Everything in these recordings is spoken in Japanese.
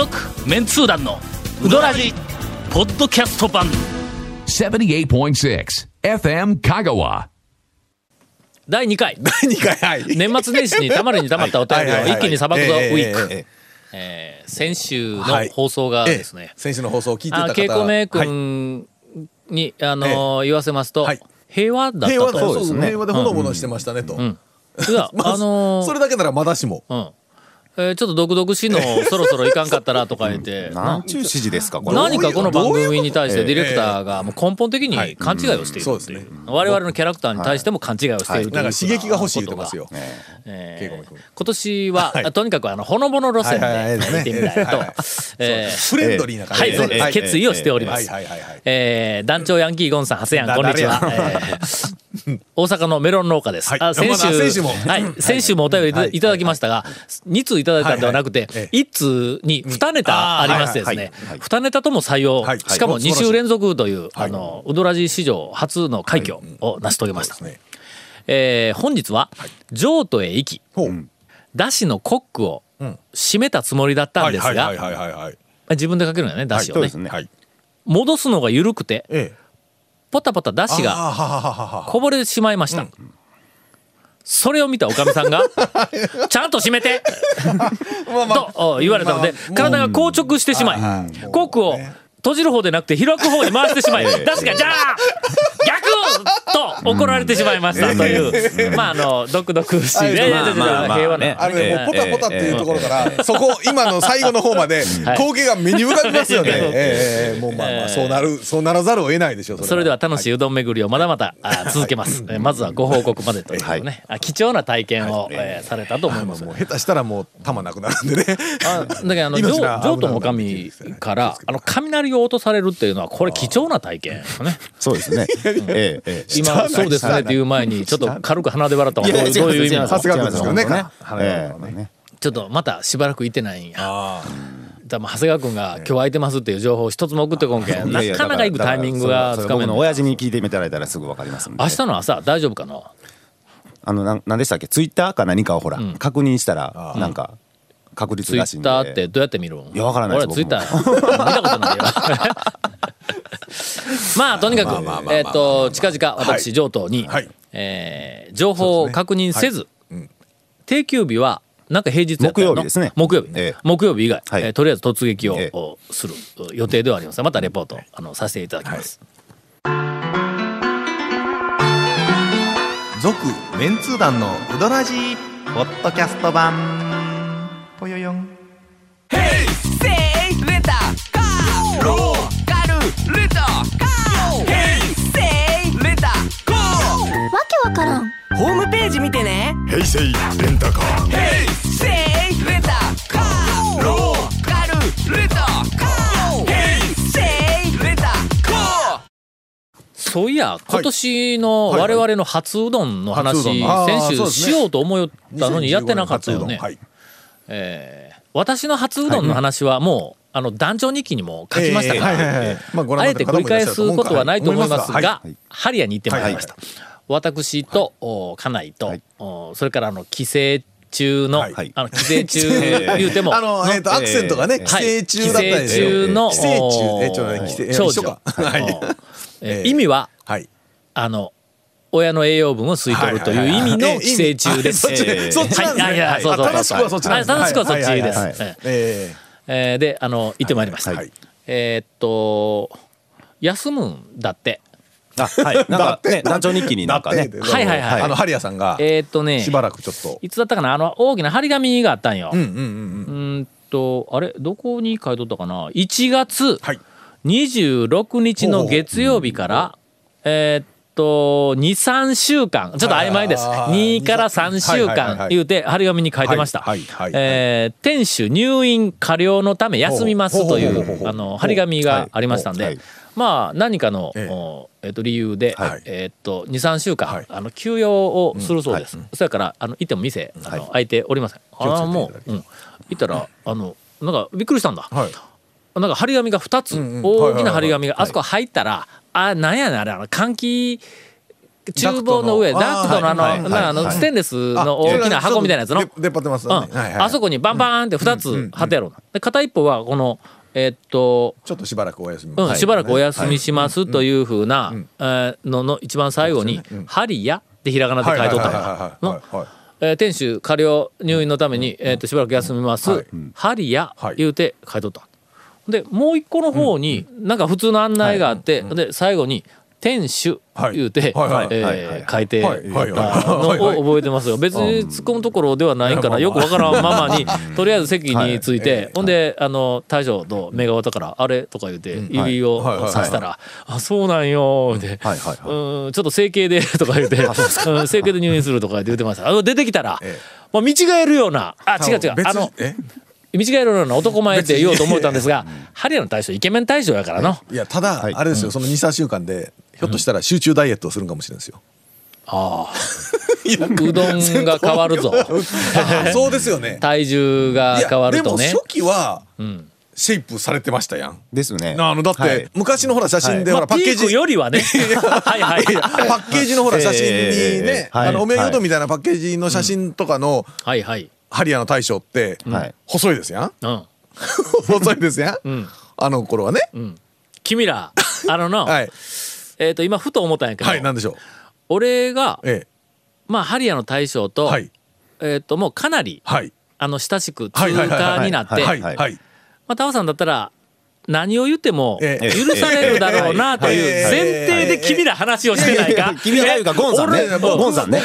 続メンツー団のウドラジポッドキャスト版。78.6 FM Kagawa. 第2回。第2回はい。年末年始にたまりにたまったお便りを一気にさばくぞウええィーク、ええええー先週のはい放送がですね、ええ先週の放送を聞い。てたあ方稽古名はい君に、あのー言わせますと、はい。平和だったと。平和だそうですね。平和でほのぼのしてましたねと、いやまああのーそれだけならまだしもうんえーちょっと独々しいの そろそろいかんかったらとか言って、なんちゅう指示ですかこれ。何かこの番組に対してディレクターがもう根本的にはい。勘違いをしているそうですね。っていう我々のキャラクターに対しても勘違いをしているというなんか刺激が欲しい言ってますよえー。今年は、はい。とにかくあのほのぼの路線はいはいはい。で行ってみたいと。はいはいえーフレンドリーな感はい、じで、そうです、はい。決意をしております。団長ヤンキーゴンさん、長谷やん、こんにちは。大阪のメロン農家です。はい。あ先週、先週も。はい、先週もお便りい。ただきましたが、2通いただいたんではなくてはい。はい。え、1通に2ネタありましてですね。はい。はい、2ネタとも採用はい、しかも2週連続という、はい。あの、ウドラジ史上初の快挙を成し遂げましたそう。ですねえー本日は、譲渡へ行き、だしのコックをん。締めたつもりだったんですがはいはい、はいはいはい自分でかけるんよね、だしを。ね。はい。戻すのが緩くて、ええポタポタだしがこぼれてしまいました。それを見たおかみさんが、ちゃんと閉めて とお言われたので、体が硬直してしまい、コックを閉じる方でなくて開く方に回してしまい、だしがじゃあ逆と怒られてしまいましたという、まああの、毒々しいね、平和な。ね。あのね、もうポタポタっていうところから、そこ、今の最後の方まで、はい光景が目に浮かびますよね。はいええええもうまあまあ、そうなる、そうならざるを得ないでしょう。それでは楽しいうどん巡りをまだまだあ続けます。えーまずはご報告までというね、あ貴重な体験を、えーされたと思います。もう下手したらもう玉なくなるんでね。あだけどあの 命が譲渡の神からあの雷を落とされるっていうのはこれ貴重な体験よね。そうですね。ええええ。今そうですねっていう前にちょっと軽く鼻で笑ったのはどういう意味？なのさすがですよね。ちょっとまたしばらくいてない。んや。あ。だから長谷川君が今日空いてますっていう情報を一つも送ってこんけん。なかなか行くタイミングがつかめの。親父に聞いていただいたらすぐわかりますんで明日の朝大丈夫かなあのなんなんでしたっけツイッターか何かをほら確認したらなんか確率ツイらしいんで。ッターってどうやって見るんいやわからないです俺ツイッター見たことないよ。まあとにかくえっと近々私上等に、はい。えー情報を確認せず、定休日はなんか平日木曜日ですね。木曜日、ええ。木曜日以外、はい。えーとりあえず突撃を、する予定ではあります。がまたレポートあのさせていただきます、続メンツー団のウドラジーポッドキャスト版ぽよよんわけわからん。ホームページ見てね。平成レンタカーせいレンタカーローカルレンタカーヘイセイレンタカーそういや今年のはい我々の初うどんの話、初うどんあー先週しようと思ったのにやってなかったよね、はい。えー私の初うどんの話はもう、あの団長日記にも書きましたから、ええはいはいはい。まあえて繰り返すことはないと思いますはい。が、ハリアに行ってまいりました。はい。私と、お家内と、はい。おそれからあの帰省中の、はい。あの帰省中言うても、あの、えっと、アクセントがね、はい寄生虫だったでしょ。寄生虫の寄生虫、おえ、ちょっとね、寄生え長女か。はい。えーええ意味ははい。あの親の栄養分を吸い取るという意味の寄生虫です。はいはい。はいえそっちなんですね。はいいやいやそうそうあ正しくはそっちなんですね。はい正しくはそっちです。はいはいはい。ええであの行ってまいりました。はいえーっと休むんだって。あはい。なんかね団長日記にえなんかね。はいはいはい。あの、ハリアさんが、えーっとねしばらくちょっと。いつだったかな？あの大きな張り紙があったんよ。うんうんうん。うん。うーんとあれ？どこに書いとったかな？1月はい。26日の月曜日からえーっと23週間。ちょっと曖昧です。はいはいはい2から3週間言うて張り紙に書いてました。えー店主入院過料のため休みますといほうあの張り紙がありましたんではい。まあ何かのえっと理由ではい。えーっと23週はい。間あの休養をするそうです。それからあの行っても店あの開いておりません。気をつけていただあもううん。行ったらあのなんかびっくりしたんだ。はい。なんか張り紙が2つ、んうん。大きな張り紙がはいはいはいあそこ入ったら、あなんやねんあれあの換気厨房の上、ダダクトのあの、はいはいなあの、はいステンレスの大きな箱みたいなやつの。で出っ張ってますうん。よね。はいはい。あそこにバンバーンって2つ貼ってあるの。で、片一方は、この、えーっと、ちょっとしばらくお休み。うん、はい。しばらくお休みしますというふうな、えーのの一番最後に「ハリヤ」ってひらがなで書いとったはいはいはいはいのはいはい。えー店主過料入院のために、えー、としばらく休みます。はい「ハリヤはい」言うて書いとった。でもう一個の方に、なんか普通の案内があって、で最後に「店主」言うて、書いてのを覚えてますよ。別に突っ込むところではないんかなよくわからんままに とりあえず席について、ほんであの大将と目が終わったから「あれ?」とか言うて指をさしたら「あそうなんよ」ってちょっと整形でとか言うて、うん 整形で入院するとか言ってました。あの出てきたら、えまあ見違えるような、あ、違う違う、別あの、え見違えるような男前って言おうと思ったんですが、ハリアの大将イケメン大将やからの。いやただあれですよその二三週間でひょっとしたら集中ダイエットをするんかもしれないですよ。ああ。うどんが変わるぞ。あそうですよね。体重が変わるとねで。も初期はんシェイプされてましたやん。ですねあのだって、はい昔のほら写真でまあ、ほらパッケージ、よりはね。はいはい。パッケージのほら写真にね、あのおめえうどんみたいなパッケージの写真とかのはいはい。ハリアの大将って、はい。細いですやん？うん。細いですやん、ん。あの頃はね、君ら、あのの、はい。えっと、今ふと思ったんやけど、はいなんでしょう？俺が、えまあ、ハリアの大将と、えはい。えっと、もうかなり、はい。あの、親しく通過になって、はいはいはいまあ、タオさんだったら何を言ってもええ。許されるだろうなという前提で君ら話をしてないか？君らいうかゴンさんね。ゴンさんね。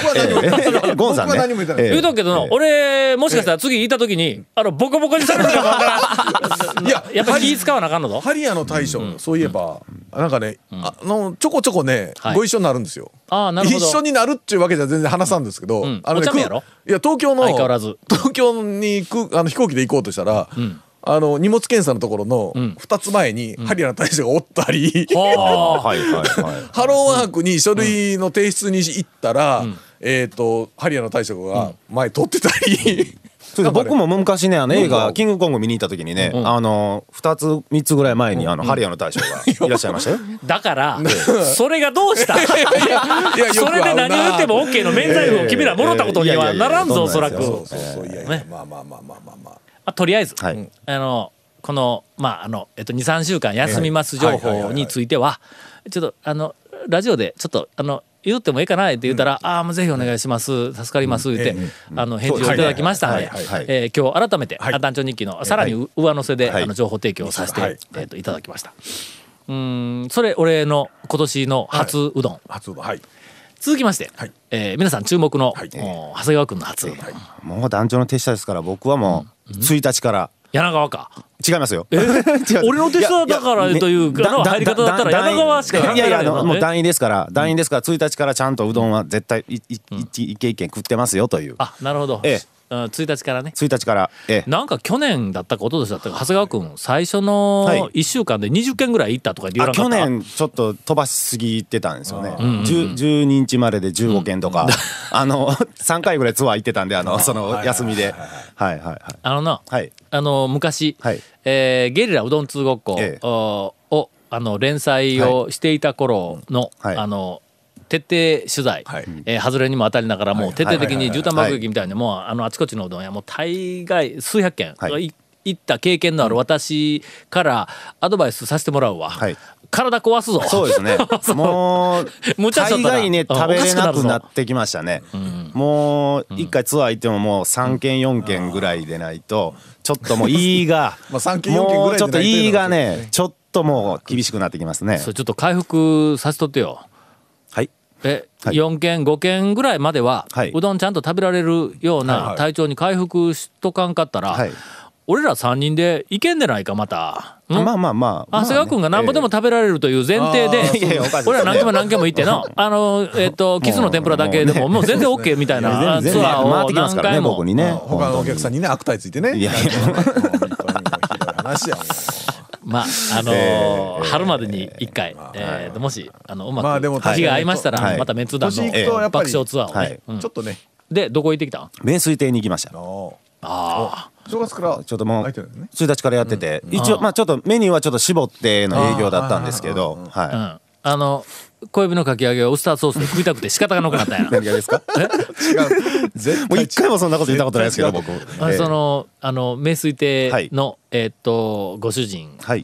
僕は何も言ってない。ええゴンさんね。言うとくけどの俺もしかしたら次行った時にあのボコボコにされるかもわからん。いややっぱり気使わなあかんのぞ？ハリアの大将、そういえばなんかね、あのちょこちょこね、はい。ご一緒になるんですよ。ああなるほど。一緒になるっていうわけじゃ全然話さんですけど、ん。あのいや東京の相変わらず。東京に行くあの飛行機で行こうとしたら、あの荷物検査のところの二つ前にハリアの大将がおったり、はあ。はいはいはい ハローワークに書類の提出に行ったら、えっ、とハリアの大将が前取ってたり、そうです僕も昔ねあの映うん。画「キングコング」見に行った時にねあの2つ3つぐらい前にあのハリアの大将がいらっしゃいましたよ。だからそれがどうした？いやそれで何を言っても OK の免罪符を君らもろったことにはならんぞおそらくそうそうそういやいや、ねまあまあまあまあまあまあ。まあとりあえず、はい。あのこのまああの、えっと、23週間休みます情報についてはちょっとあのラジオでちょっとあの言ってもいいかなって言ったら「ああもうぜひお願いします助かります」言って、えあの返事をいただきましたのでえー今日改めて「はい。団長日記」のさらに上乗せで、はい。あの情報提供をさせて、はい。えっといただきました。うーんそれ俺の今年の初うどん、初うどんはい。続きまして、はい。えー皆さん注目の、はい。お長谷川君の初うどん、もう団長の手下ですから僕はもう1日から。柳川か。違いますよ。俺の手下だからというかの入り方だったら柳川しかいやいやもう団員ですから団員ですから1日からちゃんとうどんは絶対いいい一軒一軒食ってますよという。あなるほど、ええ。うん、1日からね。1日からええ。なんか去年だったか一昨年だったか長谷川君最初のはい。1週間で20件ぐらい行ったとか言わった。年ちょっと飛ばしすぎてたんですよね。10 12日までで15件とか あの3回ぐらいツアー行ってたんであの その休みで。はいはいはい。あのなはい。あの昔、はい。えーゲリラうどん通ごっこ、ええ。おをあの連載をしていた頃の、はい。あの徹底取材、はい。えー外れにも当たりながらもう徹底的に絨毯爆はい撃みたいにもうあのあちこちのうどん屋もう大概数百件、はい。い行った経験のある私からアドバイスさせてもらうわ、はい。体壊すぞ。そうですね。もう大概ねうん食べれなくなってきましたね。もう一回ツアー行ってももう3件4件ぐらいでないとちょっともう胃が まあ3件4件ぐらいちょっと胃がねちょっともう厳しくなってきますね。それちょっと回復させとってよ。はいえ、はい。4件5件ぐらいまでは、はい。うどんちゃんと食べられるようはいなはい。体調に回復しとかんかったら、はい。俺ら3人でいけんでないかまた。ん？まあまあまあ。長谷川君がなんぼでも食べられるという前提で、俺ら何件も何件も行っての、あの、えっ、と、キスの天ぷらだけでも、もう全然 OK みたいなツアーを何回も。他のお客さんにね悪態ついてね。いやいや。話やもん。まあ、あのーえー春までに1回、えーもし、あの、うまく、まあでも日が合いましたら、はい。またメンツ団の年行くとやっぱり爆笑ツアーをね。はい。うん。ちょっとね。で、どこ行ってきたん？名水亭に行きました。のあ正月からちょっともう空いてるんですね。1日からやってて一応まあちょっとメニューはちょっと絞っての営業だったんですけどあ、はうん。あの、小指のかき揚げをウスターソースで食いたくて仕方がなくなったんや。何がですか？もう一回もそんなこと言ったことないですけど僕。あええそのあの名水亭はい。の、えーっとご主人はい。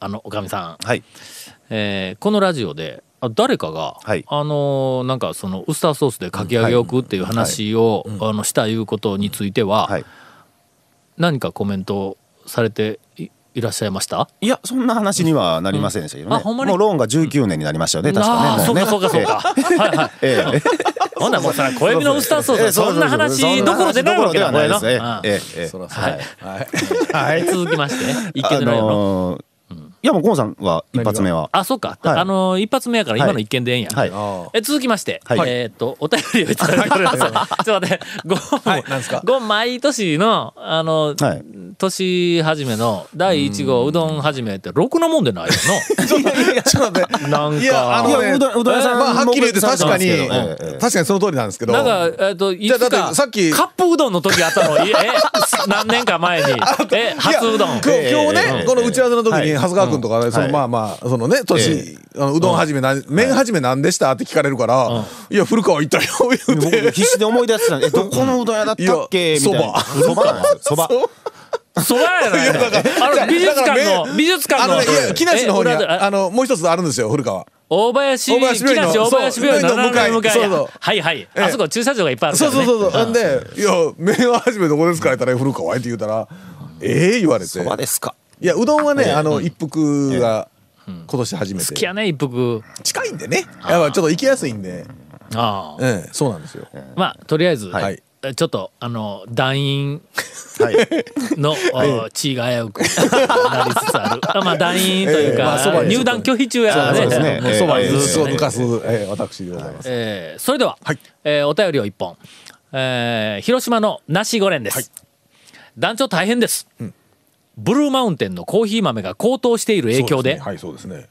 あのおかみさん、はい。えーこのラジオであ誰かが、はい。あのーなんかそのウスターソースでかき揚げを食うっていう話を、あのしたいうことについては、はい。何かコメントされていいらっしゃいました？いやそんな話にはなりませんでしたけどね、うんもうローンが19年になりましたよね確かね。ああそうかそうかそうか、はいはい。ええ。ええほんならもうさ小指のウスターソースはそんな話どころでないわけだはないはい。はい。はい。続きまして一あ見でないの、のーいやもうゴンさんは一発目は。あそうか、はい。あのー一発目やから今の一件でええん。や、はい。あえ続きまして、はい。えーっとお便りをいただいております。ちょっと待って、ご、はい。なんですか？ご毎年のあの、はい。年始めの第一号うどん始めってろくなもんでないよー ちょっと待って。なんか。いやあのねいやうどんうどん屋さんまあはっきり言って確かに。ええ確かにその通りなんですけど。な。なんかえーっといつかってさっき。カップうどんの時あったのいえ 何年か前に。え初うどん。今日ねこの打ち合わせの時にはい。長谷川君とかねそのはい。まあまあそのね年うどん始めなん。麺始めなんでしたって聞かれるからいや古川行ったよ言う僕て必死で思い出してたんでえどこのうどん屋だったっけ？みたいな。そそば。なんですよそば。そばやないあの美術館の美術館の木梨の方にあのもう一つあるんですよ古川大林大林病院の木梨大林病院の向かいや。そうそうはいはい、ええ。あそこ駐車場がいっぱいあるからね。そうそうそうそう。なんで「いや麺は初めどこですか?」言ったら「古川」って言うたら「ええ?」言われて。そばですか。いやうどんはねあの一服が今年初めて。好きやね一服。近いんでね。やっぱちょっっと行きやすいんで。ああ。ええそうなんですよ。まあとりあえず、はい。えちょっとあの団員はい。の、お地位が危うくなりつつある。あ まあ団員というか、入団拒否中やね。そうですね。もうそばに。ええずっと抜かすええ私でございます。えーそれでは、はい。えーお便りを一本、えー広島の梨五連です、団長大変です、ブルーマウンテンのコーヒー豆が高騰している影響で。はいそうですね。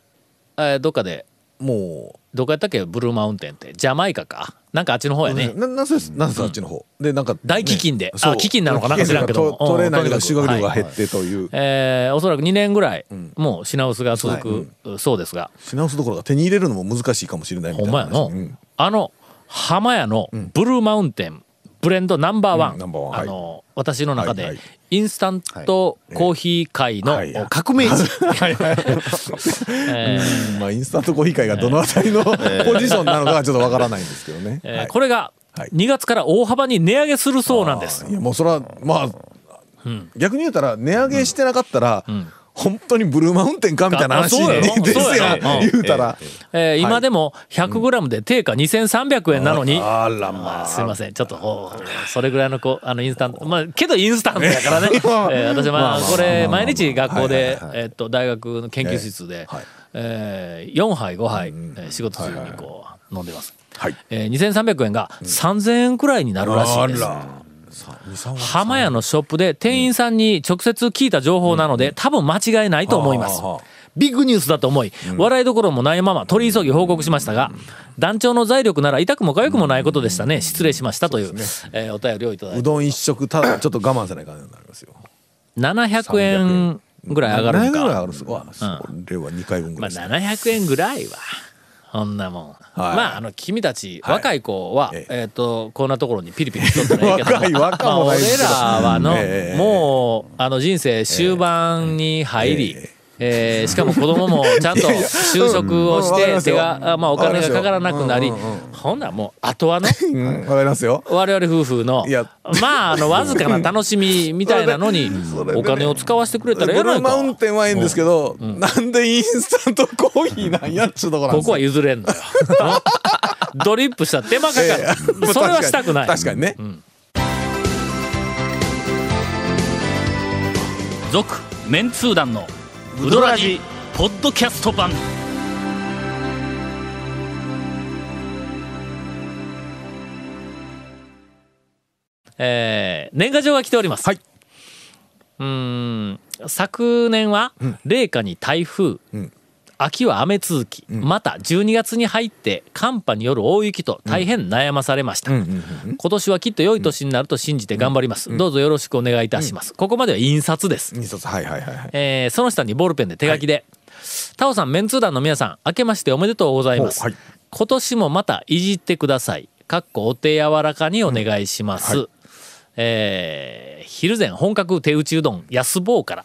えーどっかでもどこやったっけ？ブルーマウンテンって。ジャマイカかなんかあっちの方やうね、ななんせですなんせあっちの方。でなんかね大飢饉で。あそう。飢饉なのかなんか知らんけど取れない収穫量がはい減ってという。えーおそらく2年ぐらい、もう品薄が続く、そうですが。品薄どころか手に入れるのも難しいかもしれないみたいなほんまやの、あの浜屋のブルーマウンテンブレンドナンバーワン、うんナンバーワン。はい。あの私の中で、はいはい。インスタントコーヒー界のはい。革命児、うんまあインスタントコーヒー会がどのあたりのポジションなのかはちょっとわからないんですけどね。えーはい。これがはい。2月から大幅に値上げするそうなんです。いやもうそれはまあ、逆に言うたら値上げしてなかったら、本当にブルーマウンテンかみたいな話ですやん。言うたら、えー今でも 100g で定価2300円なのに、あらまあ。すいません。ちょっとおそれぐらいのこうあのインスタント。まあけどインスタントやからね、えー私はまあこれ毎日学校でえーっと大学の研究室でえー4杯5杯えー仕事中にこう飲んでます。はい。えー2300円が3000円くらいになるらしいです浜屋のショップで店員さんに直接聞いた情報なので、多分間違いないと思います。ビッグニュースだと思い、笑いどころもないまま取り急ぎ報告しましたが、団長の財力なら痛くも痒くもないことでしたね。失礼しましたという、えーお便りをいただいうて。どん一食ただちょっと我慢せないかんようになりますよ。700円ぐらい上がるん700円ぐらい上か。がるんですわ、それは2回分ぐまあらいです、700円ぐらいは。そんなもん。はい。まあ、あの、君たち、はい。若い子は、ええ。っ、と、こんなところにピリピリしとったらええけど、若い若まあ、俺らはの、ええ。もう、あの、人生終盤に入り、えーしかも子供もちゃんと就職をして手が、あまあ、お金がかからなくなりほんならもうあとはの うんわかりますよ。我々夫婦のまああのわずかな楽しみみたいなのに お金を使わせてくれたらええないかマウンテンはええんですけど、なんでインスタントコーヒーなんやっちゅうところここは譲れんのよ。ドリップしたら手間かかる、ええそれはしたくない。確かにね、続メンツー団のウドラジポッドキャスト版。えー年賀状が来ております。はい。うーん。昨年は冷夏に台風、ん秋は雨続き、また12月に入って寒波による大雪と大変悩まされました、今年はきっと良い年になると信じて頑張ります、どうぞよろしくお願いいたします、ここまでは印刷です、印刷はいはいはいはい。えーその下にボールペンで手書きで、タオさんメンツー団の皆さん明けましておめでとうございます、はい。今年もまたいじってください。かっこお手柔らかにお願いします、えー昼前本格手打ちうどん安坊から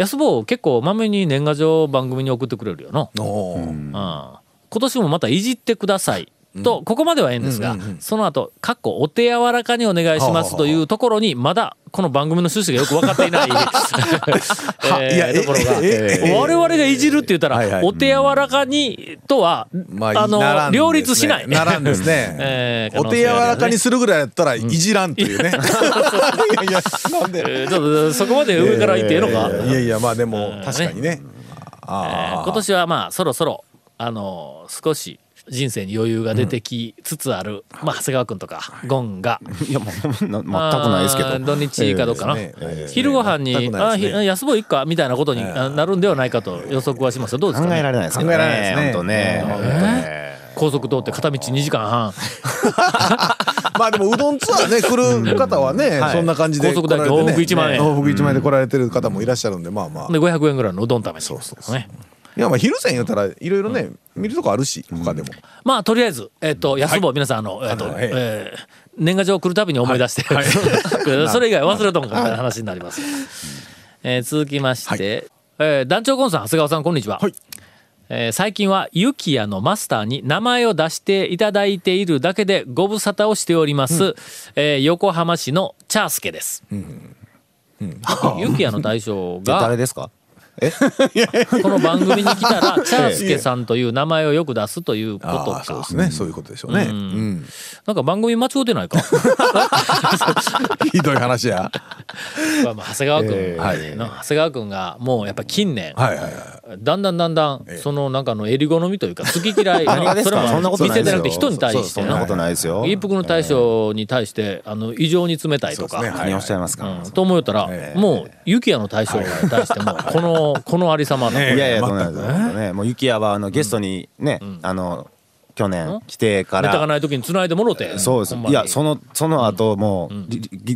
安坊結構まめに年賀状番組に送ってくれるよな、うん。今年もまたいじってください。と、ここまではええんですが、その後、かっこお手柔らかにお願いしますというところに、まだこの番組の趣旨がよく分かっていない、えーところが、ええ我々がいじるって言ったら、お手柔らかにとは、まあの、両立しない。ならんですね。えー お手柔らかにするぐらいやったらいじらんというね。いやいやなんで。えーちょっとそこまで上から言ってええのか、いやいやまあでも確かにね。えー今年はまあそろそろあの少し人生に余裕が出てきつつある、まあ長谷川君とかゴンが。いやもうな全くないですけど。土日かどうかな、昼ご飯に、あひ安坊いっかみたいなことにあなるんではないかと予測はしますよ。どうですか、ね、考えられないですけど考えられないですね。本当ね。高速通って片道2時間半。まあでもうどんツアーね来る方はねはい。そんな感じで高速代往復1万円。往復1万円で来られてる方もいらっしゃるんでまあまあ。で500円ぐらいのうどん食べにそうそうそう。ねいやまあ昼前言うたらいろいろね見るとこあるし他でも。まあとりあえず、えっと安坊、皆さんあの、えっとえー年賀状来るたびに思い出して、それ以外忘れとんかみたい。な話になります、えー続きまして、えー団長コンさん長谷川さんこんにちは、はい。えー最近はユキヤのマスターに名前を出していただいているだけでご無沙汰をしております、えー横浜市のチャースケです、ユキヤの大将えが誰ですか？この番組に来たら チャースケさんという名前をよく出すということか。ああそうですね。そういうことでしょうね。うん。なんか番組間違うてないか？ひどい話や。まあまあ長谷川君、えーはい。な長谷川君がもうやっぱ近年、はいはいはい。だんだんだんだんそのなんかの襟好みというか好き嫌い何がですそれもかそんなことないですよ。店でなくて人に対してなそんなことないですよ。一服の大将に対してあの異常に冷たいとか、そうですね。何をおっしゃいますか。うん。と思ったら、ええ。もう雪谷の大将に対してもこのこのありさまのいやいやそんなことね。もう雪やはあのゲストにね、あの去年来てから。ネタがない時につないでもろてそうです。いやそのその後もう、うん、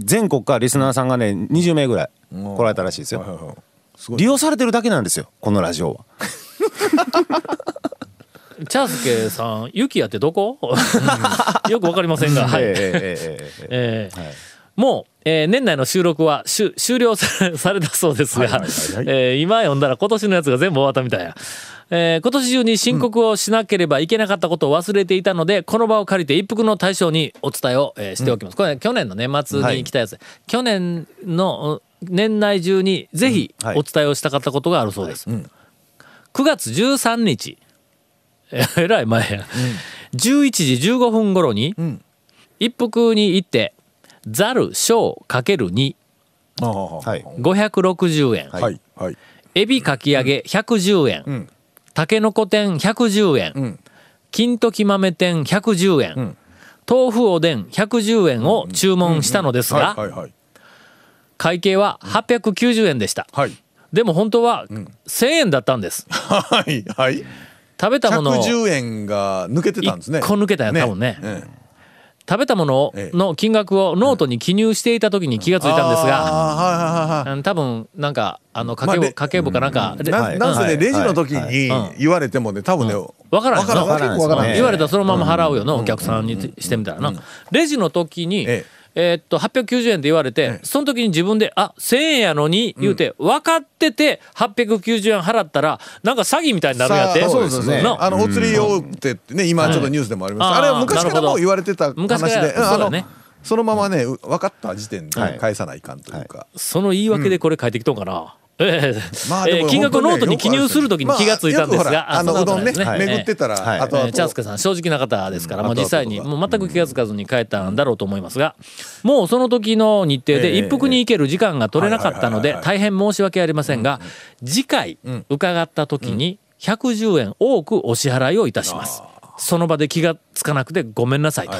全国からリスナーさんがね20名ぐらい来られたらしいですよ、はいはいはい、利用されてるだけなんですよこのラジオは。チャースケさん雪キってどこ？よくわかりませんがはい。えー、えー、えー、えー、はい。もう、えー年内の収録は終了さされたそうですが、えー今読んだら今年のやつが全部終わったみたいや。えー今年中に申告をしなければいけなかったことを忘れていたので、この場を借りて一服の対象にお伝えを、えーしておきます。これ、去年の年末に来たやつ、去年のうん年内中にぜひはいお伝えをしたかったことがあるそうです。9月13日、え ーえらい前や、11時15分頃に、一服に行って、ザル小かける2、ああ。はい。560円、はい。はい。エビかき揚げ110円、ん。たけのこ天110円、ん。金時豆天110円、ん。豆腐おでん110円を注文したのですが、はい。はい。はい。会計は890円でした。はい。でも本当は1000円だったんです。はい。はい。食べたものを110円が抜けてたんですね。一個抜けたんや多分ね。ええ食べたものええの金額をノートに記入していた時に気がついたんですが、多分なんかあの家計簿、家計簿かなんか、でななんせねレジの時にはい。言われてもね多分ねわからんよな。わからんからん。ね言われたらそのまま払うよな、お客さんにしてみたらな、レジの時に、ええーっと890円で言われて、その時に自分で「あ1000円やのに」言うて、分かってて890円払ったらなんか詐欺みたいになるんやってそうですね。な。あのお釣り大手ってね今ちょっとニュースでもあります。はいあれは昔からもう言われてた話でそうだね。そのままね分かった時点ではい。返さないかんというか。その言い訳でこれ書いてきとんかな、えー金額をノートに記入する時に気がついたんですが、まああのそうどんねことない巡ってたらはい。あとあえーチャンスとケさん正直な方ですから、うんもう実際にもう全く気が付かずに帰ったんだろうと思いますがもうその時の日程でええ一服に行ける時間が取れなかったのではいはいはい大変申し訳ありませんが次回伺った時に110円多くお支払いをいたします。その場で気がつかなくてごめんなさいと。い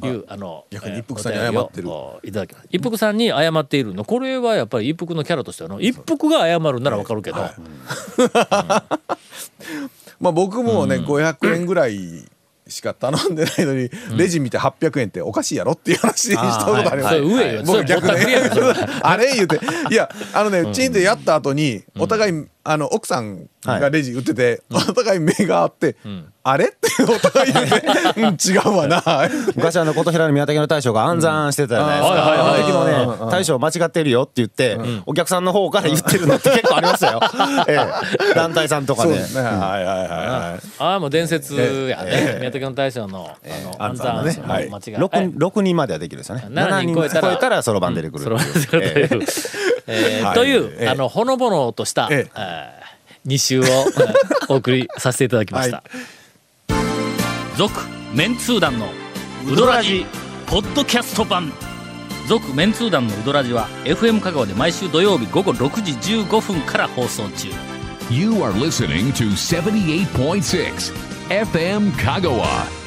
う、あの、逆にえー一服さんに謝ってる。いただきます。一服さんに謝っているの。これはやっぱり一服のキャラとしてはの、一服が謝るならわかるけど、まあ僕もね、500円ぐらいしか頼んでないのに、レジ見て800円っておかしいやろっていう話したことあります僕逆たくりやんそれはね あれ言うて。いやあのねチンってやった後にお互いあの奥さんがレジ売っててお互い目があってあれ？ってお互い言ってうん 違うわな。昔あの琴平の宮崎の大将が暗算してたじゃないですか、うん。はいはいはい。あのね大将間違ってるよって言って、お客さんの方から言ってるのって結構ありましたよ、ええ、団体さんとかで。そうですね。はいはいはいはいああ、もう伝説やね。宮崎の大将の、あの、暗算ね。はい。間違い。6, 6人まではできるんですよね。7人超えたら超えたらそろばん出てくるそれはという、えーはい。という、ええあのほのぼのとした、えええ2週をえーお送りさせていただきました「続、メンツー団のウドラジポッドキャスト版」「続・メンツー団のウドラジは FM 香川で毎週土曜日午後6時15分から放送中。You are listening to 78.6 FM Kagawa.